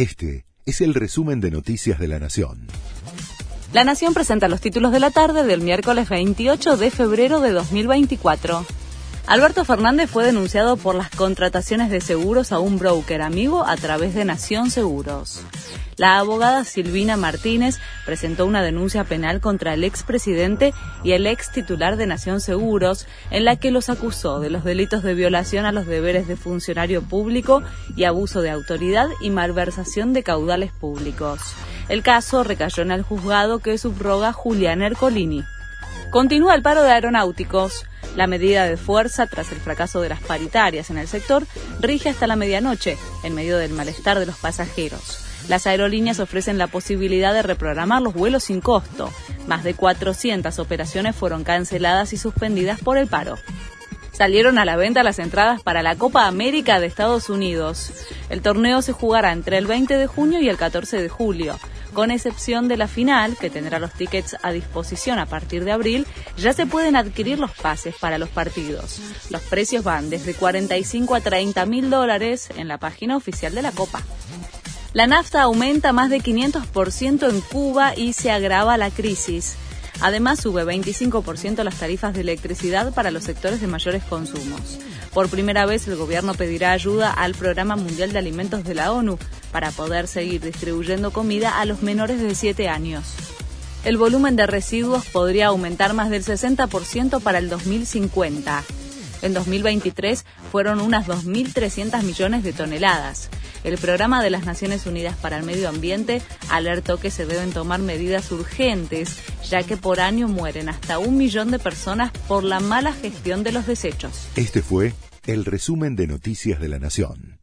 Este es el resumen de Noticias de la Nación. La Nación presenta los títulos de la tarde del miércoles 28 de febrero de 2024. Alberto Fernández fue denunciado por las contrataciones de seguros a un broker amigo a través de Nación Seguros. La abogada Silvina Martínez presentó una denuncia penal contra el expresidente y el ex titular de Nación Seguros, en la que los acusó de los delitos de violación a los deberes de funcionario público y abuso de autoridad y malversación de caudales públicos. El caso recayó en el juzgado que subroga Julián Ercolini. Continúa el paro de aeronáuticos. La medida de fuerza tras el fracaso de las paritarias en el sector rige hasta la medianoche, en medio del malestar de los pasajeros. Las aerolíneas ofrecen la posibilidad de reprogramar los vuelos sin costo. Más de 400 operaciones fueron canceladas y suspendidas por el paro salieron a la venta las entradas para la Copa América de Estados Unidos. El torneo se jugará entre el 20 de junio y el 14 de julio. Con excepción de la final, que tendrá los tickets a disposición a partir de abril, ya se pueden adquirir los pases para los partidos. Los precios van desde 45 a 30 mil dólares en la página oficial de la Copa. La nafta aumenta más de 500% en Cuba y se agrava la crisis. Además, sube 25% las tarifas de electricidad para los sectores de mayores consumos. Por primera vez, el gobierno pedirá ayuda al Programa Mundial de Alimentos de la ONU para poder seguir distribuyendo comida a los menores de 7 años. El volumen de residuos podría aumentar más del 60% para el 2050. En 2023 fueron unas 2.300 millones de toneladas. El Programa de las Naciones Unidas para el Medio Ambiente alertó que se deben tomar medidas urgentes, ya que por año mueren hasta un millón de personas por la mala gestión de los desechos. Este fue el resumen de Noticias de la Nación.